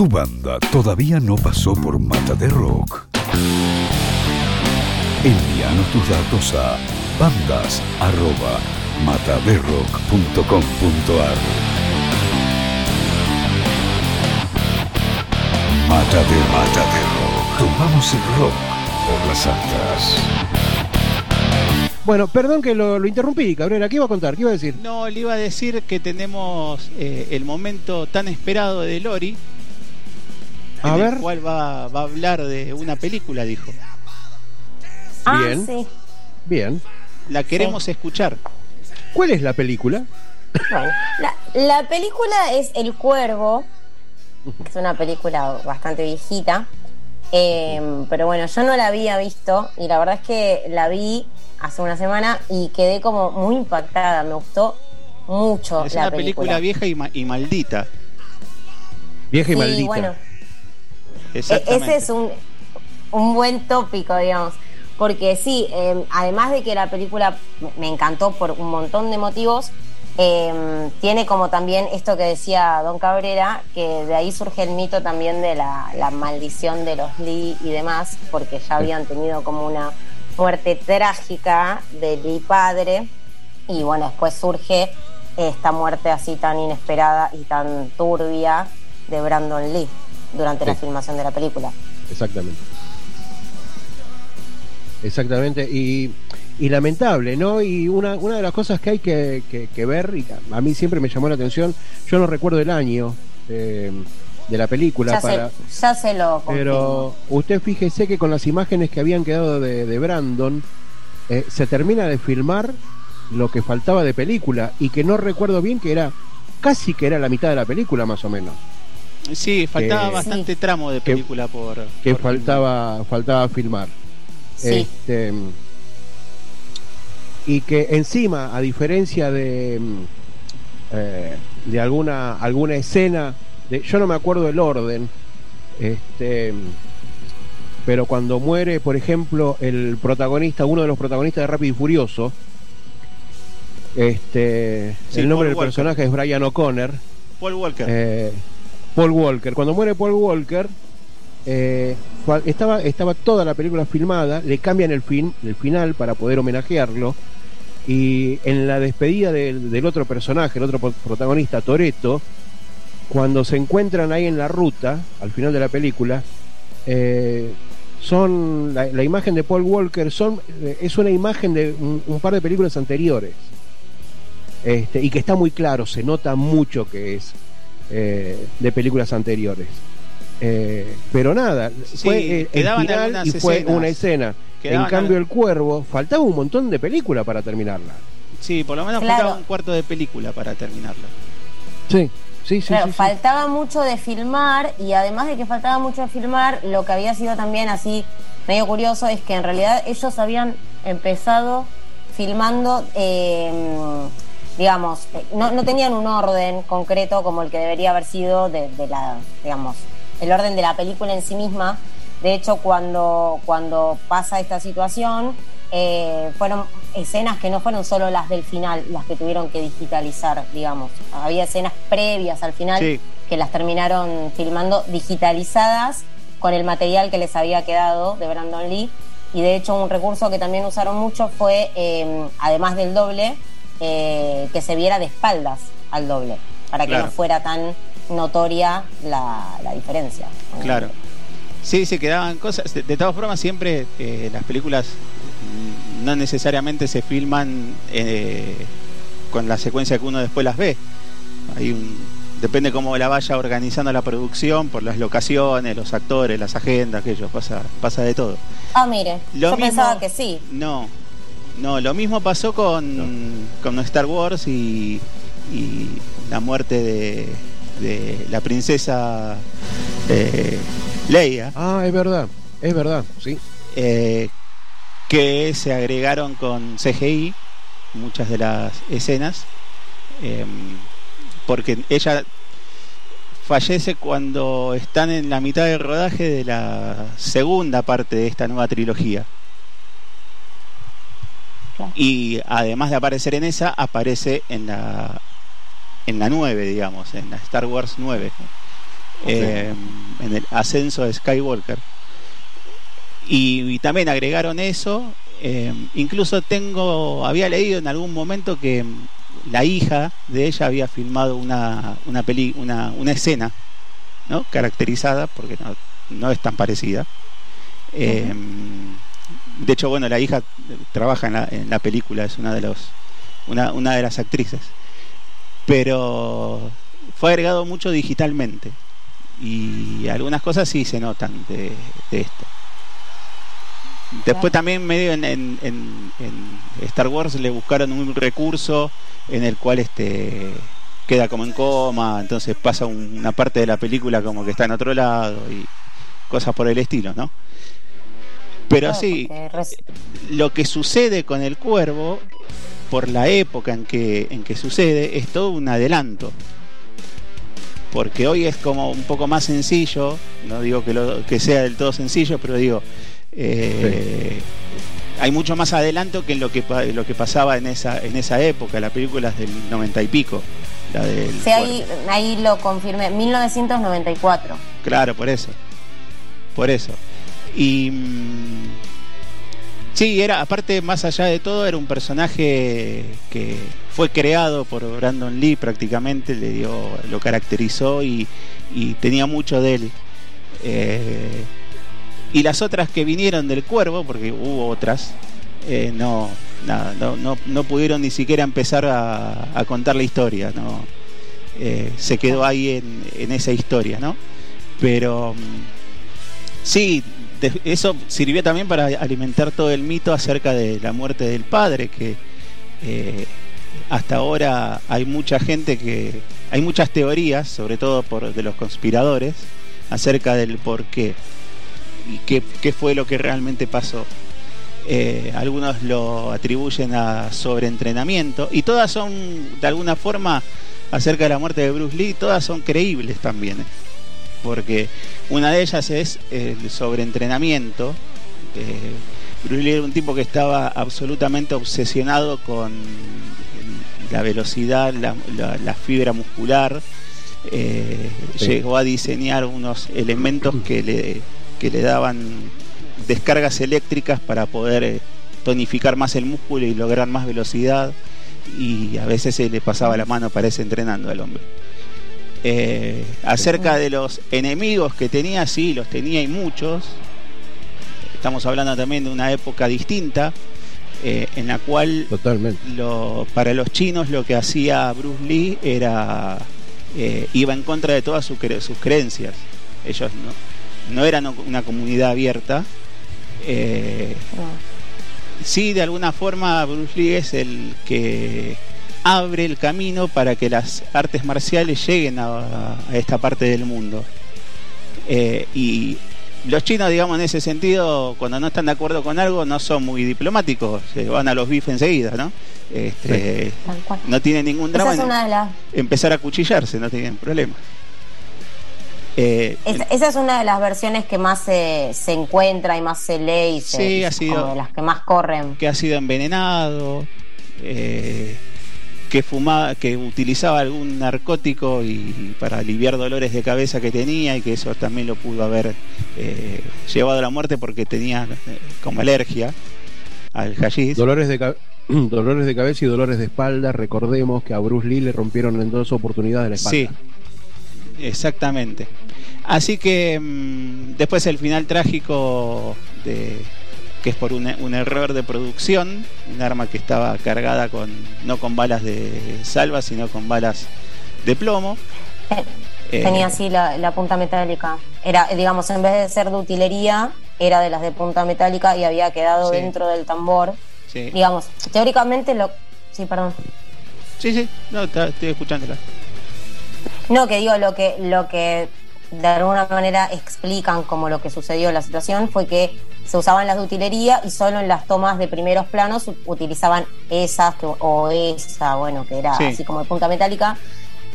¿Tu banda todavía no pasó por Mata de Rock? Envíanos tus datos a bandas.mataderrock.com.ar Mata de Mata de Rock. Tomamos el rock por las altas. Bueno, perdón que lo, lo interrumpí, Cabrera. ¿Qué iba a contar? ¿Qué iba a decir? No, le iba a decir que tenemos eh, el momento tan esperado de Lori. A en ver. el cual va, va a hablar de una película, dijo. Ah, Bien. sí. Bien. La queremos escuchar. ¿Cuál es la película? Bueno, la, la película es El Cuervo, que es una película bastante viejita. Eh, pero bueno, yo no la había visto y la verdad es que la vi hace una semana y quedé como muy impactada. Me gustó mucho Es la una película vieja y, ma- y maldita. Vieja y Sí, maldita. bueno. Ese es un, un buen tópico, digamos. Porque sí, eh, además de que la película me- encantó por un montón de motivos, eh, tiene como también esto que decía Don Cabrera, que de ahí surge el mito también de la, la maldición de los Lee y demás, porque ya habían tenido como una muerte trágica de Lee padre, y bueno, después surge esta muerte así tan inesperada y tan turbia de Brandon Lee durante la filmación de la película. Exactamente. Exactamente. Y, y lamentable, ¿no? Y una, una de las cosas que hay que, que- que ver, y a mí siempre me llamó la atención, yo no recuerdo el año eh, de la película Ya, para. se, ya se lo confirmo. Pero usted fíjese que con las imágenes que habían quedado de, de Brandon, eh, se termina de filmar lo que faltaba de película y que no recuerdo bien que era casi que era la mitad de la película más o menos Sí, faltaba que- bastante tramo de que- película por. que por faltaba faltaba filmar Sí. Este, y que encima a diferencia de mm, eh, de alguna alguna escena de, yo no me acuerdo el orden este pero cuando muere por ejemplo el protagonista uno de los protagonistas de Rápido y Furioso este Sí, el nombre del Walker. personaje es Brian O'Connor Paul Walker. eh, Paul Walker. Cuando muere Paul Walker, eh, estaba, estaba toda la película filmada, le cambian el, el final para poder homenajearlo. Y en la despedida del, del otro personaje, el otro pro- protagonista, Toreto, cuando se encuentran ahí en la ruta, al final de la película, eh, son la, la imagen de Paul Walker son eh, es una imagen de un, un par de películas anteriores este, y que está muy claro, se nota mucho que es eh, de películas anteriores. Eh, pero nada, Sí, fue eh, el quedaban final algunas y fue escenas. una escena. Quedaban en cambio, al- El Cuervo, faltaba un montón de película para terminarla. Sí, por lo menos Claro. faltaba un cuarto de película para terminarla. Sí, sí, sí. Claro, sí, sí. faltaba mucho de filmar y además de que faltaba mucho de filmar, lo que había sido también así medio curioso es que en realidad ellos habían empezado filmando, eh, digamos, eh, no, no tenían un orden concreto como el que debería haber sido de, de la, digamos, el orden de la película en sí misma. De hecho, cuando, cuando pasa esta situación, eh, fueron escenas que no fueron solo las del final, las que tuvieron que digitalizar, digamos. Había escenas previas al final Sí. que las terminaron filmando digitalizadas con el material que les había quedado de Brandon Lee. Y de hecho un recurso que también usaron mucho fue, eh, además del doble, eh, que se viera de espaldas al doble, para que Claro. no fuera tan notoria la, la diferencia. Claro. Sí, se quedaban cosas. De, de todas formas, siempre eh, las películas no necesariamente se filman eh, con la secuencia que uno después las ve. Hay un, depende cómo la vaya organizando la producción, por las locaciones, los actores, las agendas, aquello, pasa, pasa de todo. Ah, mire, Lo yo mismo- pensaba que sí. No, no, lo mismo pasó con, con Star Wars y, y la muerte de, de la princesa eh, Leia. Ah, es verdad, es verdad, sí. eh, que se agregaron con CGI muchas de las escenas eh, porque ella fallece cuando están en la mitad del rodaje de la segunda parte de esta nueva trilogía Claro. y además de aparecer en esa aparece en la en la 9 digamos en la Star Wars 9 eh, en el ascenso de Skywalker. Y, también agregaron eso. eh, incluso tengo, había leído en algún momento que la hija de ella había filmado una, una, peli, una, una escena, ¿no? Caracterizada, porque no, no es tan parecida. Eh, de hecho, bueno, la hija trabaja en la, en la película, es una de los una, una de las actrices. Pero fue agregado mucho digitalmente. Y algunas cosas sí se notan de, de esto. Después también medio en, en, en, en Star Wars le buscaron un recurso en el cual este queda como en coma, entonces pasa un- una parte de la película como que está en otro lado y cosas por el estilo, ¿no? Pero sí, lo que sucede con el cuervo, por la época en que, en que sucede, es todo un adelanto. Porque hoy es como un poco más sencillo, no digo que, lo, que sea del todo sencillo, pero digo, eh, hay mucho más adelanto que en lo que, lo que pasaba en esa, en esa época, la película es del 90 y pico. La del Sí, ahí lo confirmé, 1994. Claro, por eso. Por eso. Y. mm, sí, era, aparte, más allá de todo, era un personaje que fue creado por Brandon Lee prácticamente, le dio, lo caracterizó y, tenía mucho de él. Eh, y las otras que vinieron del cuervo, porque hubo otras, eh, no, nada, no, no, no pudieron ni siquiera empezar a, contar la historia, no Eh, se quedó ahí en, en esa historia, ¿no? Pero mm, sí, eso sirvió también para alimentar todo el mito acerca de la muerte del padre, que eh, hasta ahora hay mucha gente que hay muchas teorías, sobre todo por de los conspiradores, acerca del por qué y qué, qué fue lo que realmente pasó. Eh, algunos lo atribuyen a sobreentrenamiento y todas son de alguna forma acerca de la muerte de Bruce Lee, todas son creíbles también. Porque una de ellas es el sobreentrenamiento. Eh, Bruce Lee era un tipo que estaba absolutamente obsesionado con la velocidad, la, la- la fibra muscular. Eh, Sí. Llegó a diseñar unos elementos que le, que le daban descargas eléctricas para poder eh, tonificar más el músculo y lograr más velocidad. Y a veces se le pasaba la mano, parece entrenando al hombre. Eh, acerca de los enemigos que tenía, sí, los tenía y muchos. Estamos hablando también de una época distinta, eh, en la cual Totalmente. lo, para los chinos lo que hacía Bruce Lee era eh, iba en contra de todas sus cre- sus creencias. Ellos no, no eran una comunidad abierta. Eh, sí, de alguna forma Bruce Lee es el que abre el camino para que las artes marciales lleguen a, a esta parte del mundo. Eh, y los chinos, digamos, en ese sentido, cuando no están de acuerdo con algo, no son muy diplomáticos, se van a los bifes enseguida, ¿no? Este, Tal cual. No tienen ningún Esa drama es en una de las empezar a cuchillarse, no tienen problema. Eh, Esa, esa es una de las versiones que más se, se encuentra y más se lee y se, Sí, ha sido- como de las que más corren. que ha sido envenenado, eh, que fumaba, que utilizaba algún narcótico y para aliviar dolores de cabeza que tenía y que eso también lo pudo haber eh, llevado a la muerte porque tenía eh, como alergia al hashish. Dolores de, dolores de cabeza y dolores de espalda. Recordemos que a Bruce Lee le rompieron en dos oportunidades la espalda. Sí, exactamente. Así que mm, después el final trágico de que es por un, un error de producción, un arma que estaba cargada con no con balas de salva, sino con balas de plomo. Eh, Tenía así la, la punta metálica. Era, digamos, en vez de ser de utilería, era de las de punta metálica y había quedado Sí. dentro del tambor. sí. Digamos, teóricamente lo. Sí, perdón. sí, sí, no, está- estoy escuchándola. No, que digo, lo que, lo que de alguna manera explican como lo que sucedió en la situación fue que se usaban las de utilería y solo en las tomas de primeros planos utilizaban esas que- o esa, bueno, que era Sí. así como de punta metálica.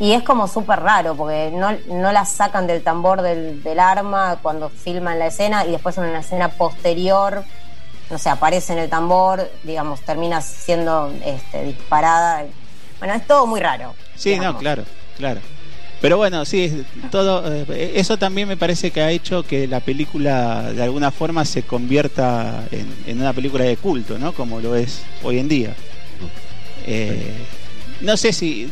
Y es como súper raro porque no, no la sacan del tambor del, del arma cuando filman la escena y después en una escena posterior, no sé, aparece en el tambor, digamos, termina siendo este, disparada. Bueno, es todo muy raro. Sí, digamos. no, claro, claro. Pero bueno, sí, todo eh, eso también me parece que ha hecho que la película de alguna forma se convierta en, una película de culto, ¿no? Como lo es hoy en día. Eh, no sé si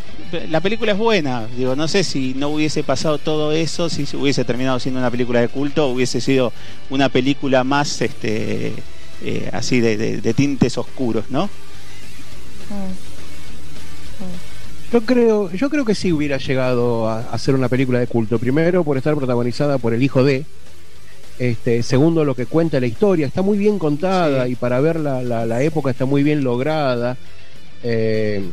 la película es buena, digo, no sé si no hubiese pasado todo eso, si hubiese terminado siendo una película de culto, hubiese sido una película más, este, eh, así de, tintes oscuros, ¿no? Yo creo, yo creo que sí hubiera llegado a, ser una película de culto. Primero, por estar protagonizada por el hijo de. Este, segundo, lo que cuenta la historia. Está muy bien contada y para ver la, la, época está muy bien lograda. Eh,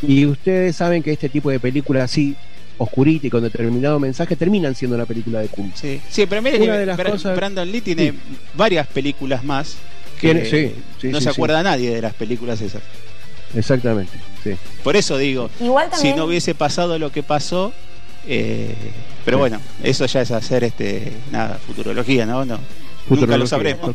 y ustedes saben que este tipo de películas así, oscurita y con determinado mensaje, terminan siendo una película de culto. Sí, sí pero mire que Brandon Lee tiene varias películas más que no se acuerda nadie de las películas esas. Exactamente, sí. Por eso digo, si no hubiese pasado lo que pasó, eh, pero bueno, eso ya es hacer este nada, futurología, ¿no? no nunca lo sabremos.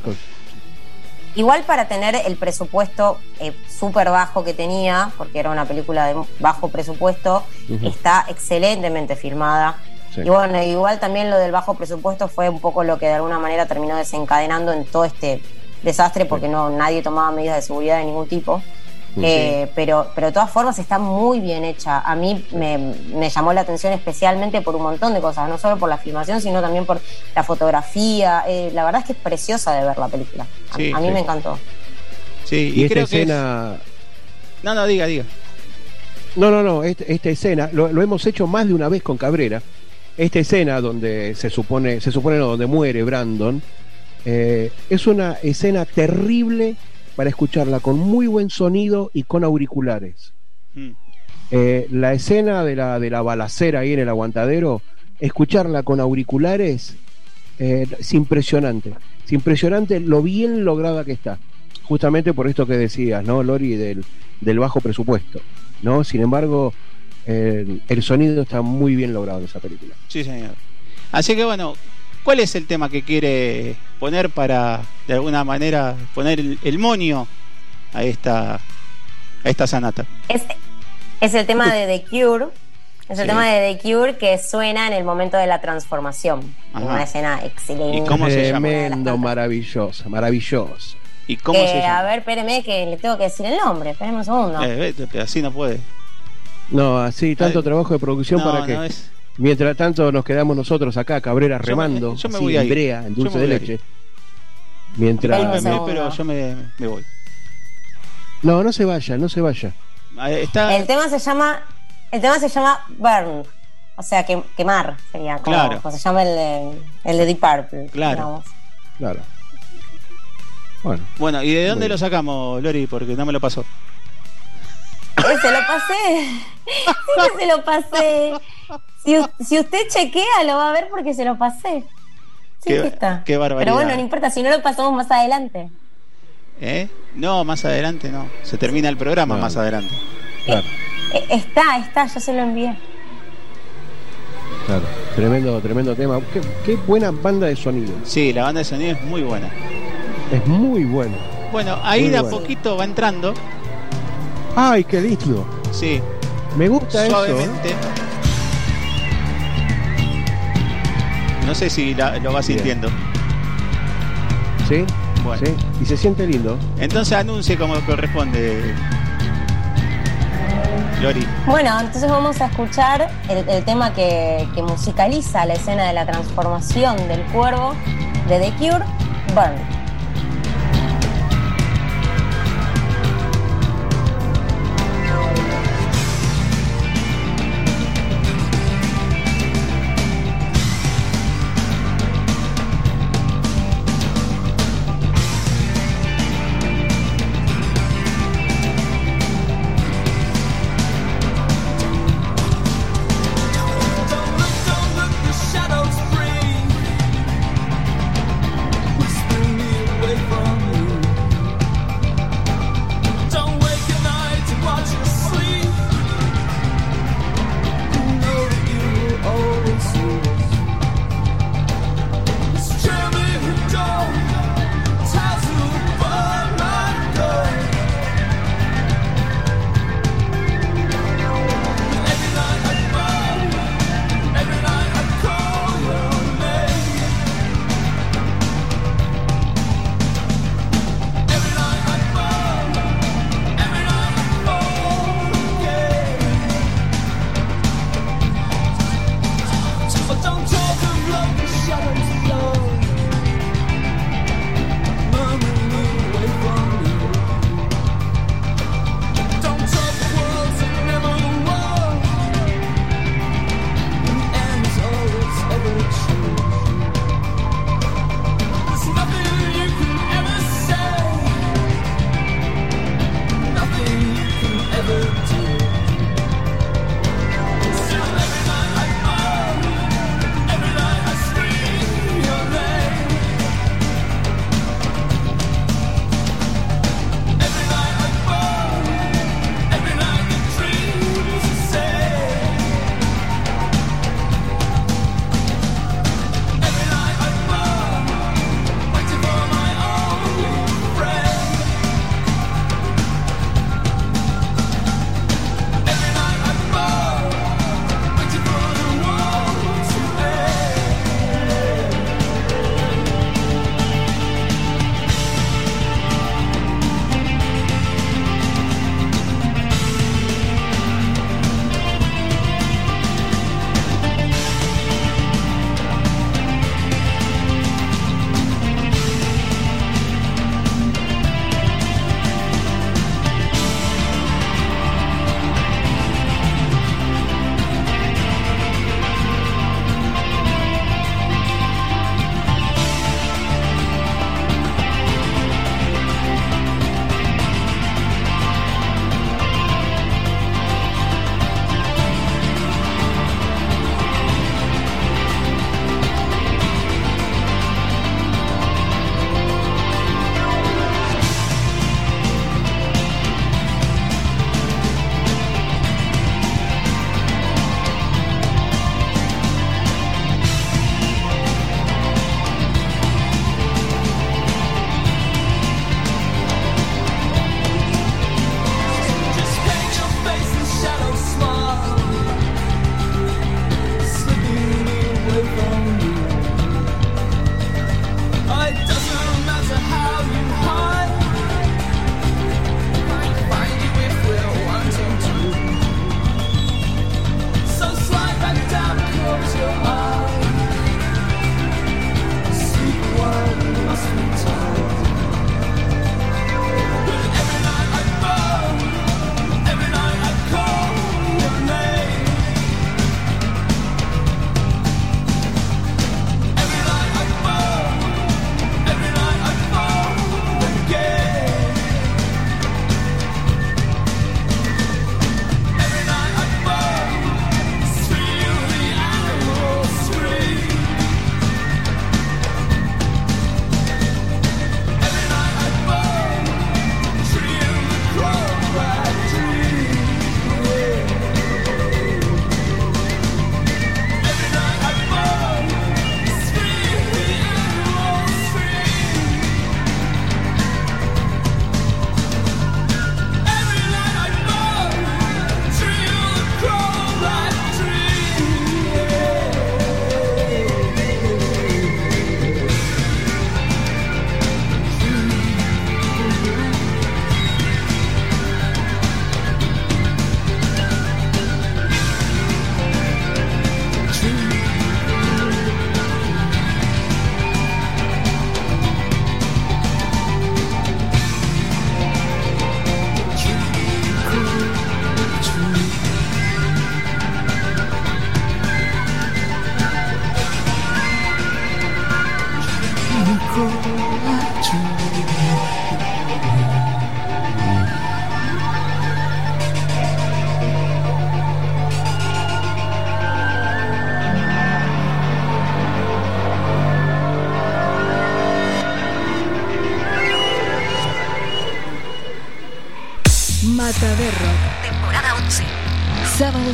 Igual para tener el presupuesto eh, súper bajo que tenía, porque era una película de bajo presupuesto, está excelentemente filmada. Y bueno, igual también lo del bajo presupuesto fue un poco lo que de alguna manera terminó desencadenando en todo este desastre, porque no nadie tomaba medidas de seguridad de ningún tipo. Eh, pero, pero de todas formas está muy bien hecha. A mí me, llamó la atención especialmente por un montón de cosas, no solo por la filmación, sino también por la fotografía. Eh, la verdad es que es preciosa de ver la película. A, mí me encantó. Sí, y, esta escena... No, no, diga, diga. No, no, no, esta, escena lo, hemos hecho más de una vez con Cabrera. Esta escena donde se supone, se supone donde muere Brandon, eh, es una escena terrible para escucharla con muy buen sonido y con auriculares. Hmm. Eh, la escena de la, de la balacera ahí en el aguantadero, escucharla con auriculares eh, es impresionante. Es impresionante lo bien lograda que está. Justamente por esto que decías, ¿no, Lori? Del, del bajo presupuesto. ¿no? Sin embargo, eh, el sonido está muy bien logrado en esa película. Sí, señor. Así que bueno, ¿Cuál es el tema que quiere poner para, de alguna manera, poner el, monio a esta, a esta sanata? Es, es el tema de The Cure. Es el tema de The Cure que suena en el momento de la transformación. Una escena excelente. ¿Y cómo se llama? Tremendo, maravillosa, maravilloso. ¿Y cómo se llama? A ver, espéreme que le tengo que decir el nombre. Espéreme un segundo. Eh, así no puede. No, así, tanto trabajo de producción para que. es... Mientras tanto nos quedamos nosotros acá, Cabrera remando, yo me, voy en brea, en dulce de leche. Mientras... pero yo me, voy. No, no se vaya, no se vaya. El tema se llama, el tema se llama Burn, o sea, que, quemar sería como, claro. se llama el, el de Deep Purple. Claro. Claro. Bueno. Bueno, ¿y de dónde lo sacamos, Lori? Porque no me lo pasó. Se lo pasé. Sí, se lo pasé. Si, usted chequea, lo va a ver porque se lo pasé. Sí, qué, está. Qué barbaridad. Pero bueno, no importa, si no lo pasamos más adelante. ¿Eh? No, más adelante no. Se termina el programa más adelante. Claro. Eh, está, está, yo se lo envié. Claro, tremendo, tremendo tema. Qué, buena banda de sonido. Sí, la banda de sonido es muy buena. Es muy buena. Bueno, ahí de a poquito va entrando. Ay, qué lindo. Sí. Me gusta Suavemente. eso. No sé si lo vas sintiendo. ¿Sí? Bueno. ¿Sí? Y se siente lindo. Entonces anuncie como corresponde. Lori. Bueno, entonces vamos a escuchar el, tema que, que, musicaliza la escena de la transformación del cuervo de The Cure, Burn.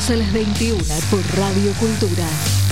A las 21 por Radio Cultura.